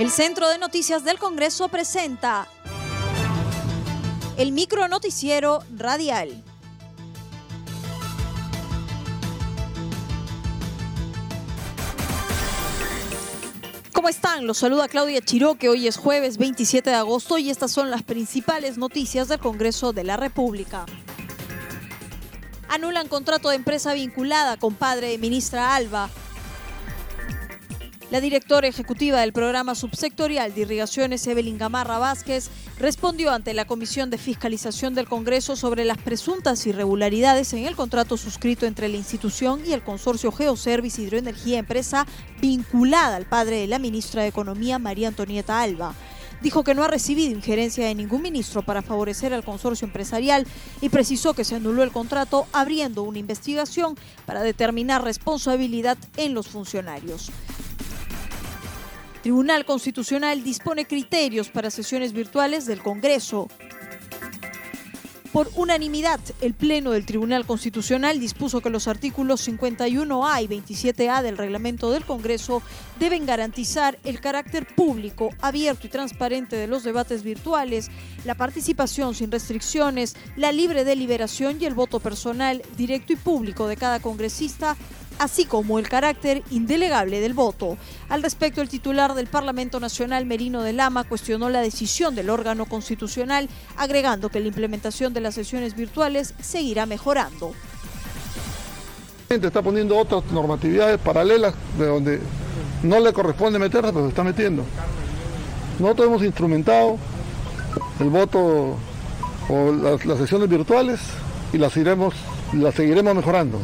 El Centro de Noticias del Congreso presenta el micro noticiero radial. ¿Cómo están? Los saluda Claudia Chiroque. Hoy es jueves 27 de agosto y estas son las principales noticias del Congreso de la República. Anulan contrato de empresa vinculada con padre de ministra Alba. La directora ejecutiva del programa subsectorial de irrigaciones, Evelyn Gamarra Vázquez, respondió ante la Comisión de Fiscalización del Congreso sobre las presuntas irregularidades en el contrato suscrito entre la institución y el consorcio Geoservice Hidroenergía Empresa vinculada al padre de la ministra de Economía, María Antonieta Alba dijo que no ha recibido injerencia de ningún ministro para favorecer al consorcio empresarial y precisó que se anuló el contrato abriendo una investigación para determinar responsabilidad en los funcionarios. Tribunal Constitucional dispone criterios para sesiones virtuales del Congreso. Por unanimidad, el Pleno del Tribunal Constitucional dispuso que los artículos 51A y 27A del reglamento del Congreso deben garantizar el carácter público, abierto y transparente de los debates virtuales, la participación sin restricciones, la libre deliberación y el voto personal, directo y público de cada congresista así como el carácter indelegable del voto. Al respecto, el titular del Parlamento Nacional, Merino de Lama, cuestionó la decisión del órgano constitucional, agregando que la implementación de las sesiones virtuales seguirá mejorando. Está poniendo otras normatividades paralelas de donde no le corresponde meterse, pero se está metiendo. Nosotros hemos instrumentado el voto o las, las sesiones virtuales y las iremos, las seguiremos mejorando.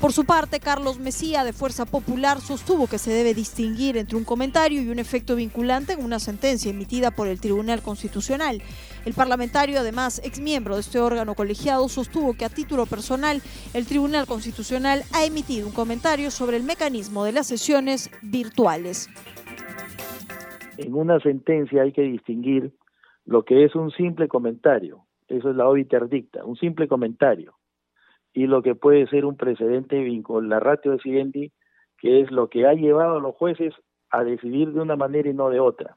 Por su parte, Carlos Mesía, de Fuerza Popular, sostuvo que se debe distinguir entre un comentario y un efecto vinculante en una sentencia emitida por el Tribunal Constitucional. El parlamentario, además exmiembro de este órgano colegiado, sostuvo que a título personal el Tribunal Constitucional ha emitido un comentario sobre el mecanismo de las sesiones virtuales. En una sentencia hay que distinguir lo que es un simple comentario, eso es la obiter dicta, un simple comentario y lo que puede ser un precedente con la ratio decidendi, que es lo que ha llevado a los jueces a decidir de una manera y no de otra.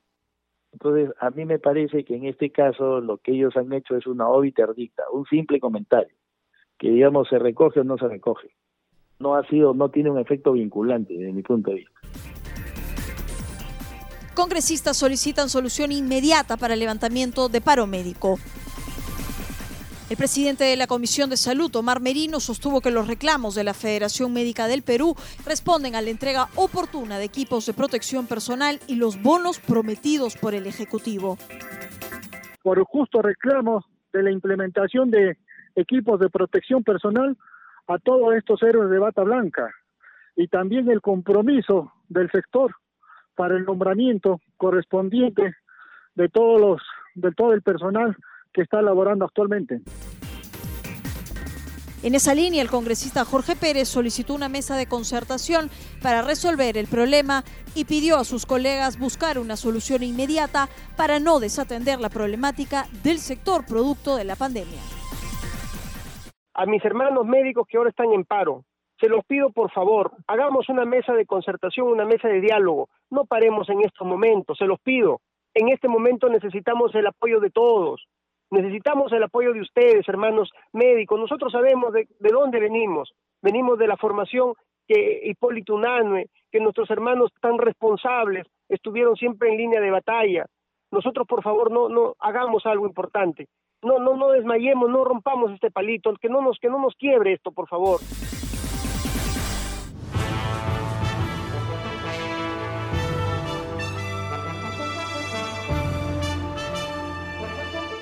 Entonces, a mí me parece que en este caso lo que ellos han hecho es una obiter dicta, un simple comentario, que digamos se recoge o no se recoge. No ha sido, no tiene un efecto vinculante desde mi punto de vista. Congresistas solicitan solución inmediata para el levantamiento de paro médico. El presidente de la Comisión de Salud, Omar Merino, sostuvo que los reclamos de la Federación Médica del Perú responden a la entrega oportuna de equipos de protección personal y los bonos prometidos por el Ejecutivo. Por justo reclamo de la implementación de equipos de protección personal a todos estos héroes de bata blanca y también el compromiso del sector para el nombramiento correspondiente de todos los de todo el personal que está elaborando actualmente. En esa línea, el congresista Jorge Pérez solicitó una mesa de concertación para resolver el problema y pidió a sus colegas buscar una solución inmediata para no desatender la problemática del sector producto de la pandemia. A mis hermanos médicos que ahora están en paro, se los pido por favor, hagamos una mesa de concertación, una mesa de diálogo, no paremos en estos momentos, se los pido. En este momento necesitamos el apoyo de todos, Necesitamos el apoyo de ustedes, hermanos médicos. Nosotros sabemos de, dónde venimos. Venimos de la formación que Hipólito Unanue, que nuestros hermanos tan responsables estuvieron siempre en línea de batalla. Nosotros, por favor, no, no hagamos algo importante. No, no, no desmayemos, no rompamos este palito, que no nos, que no nos quiebre esto, por favor.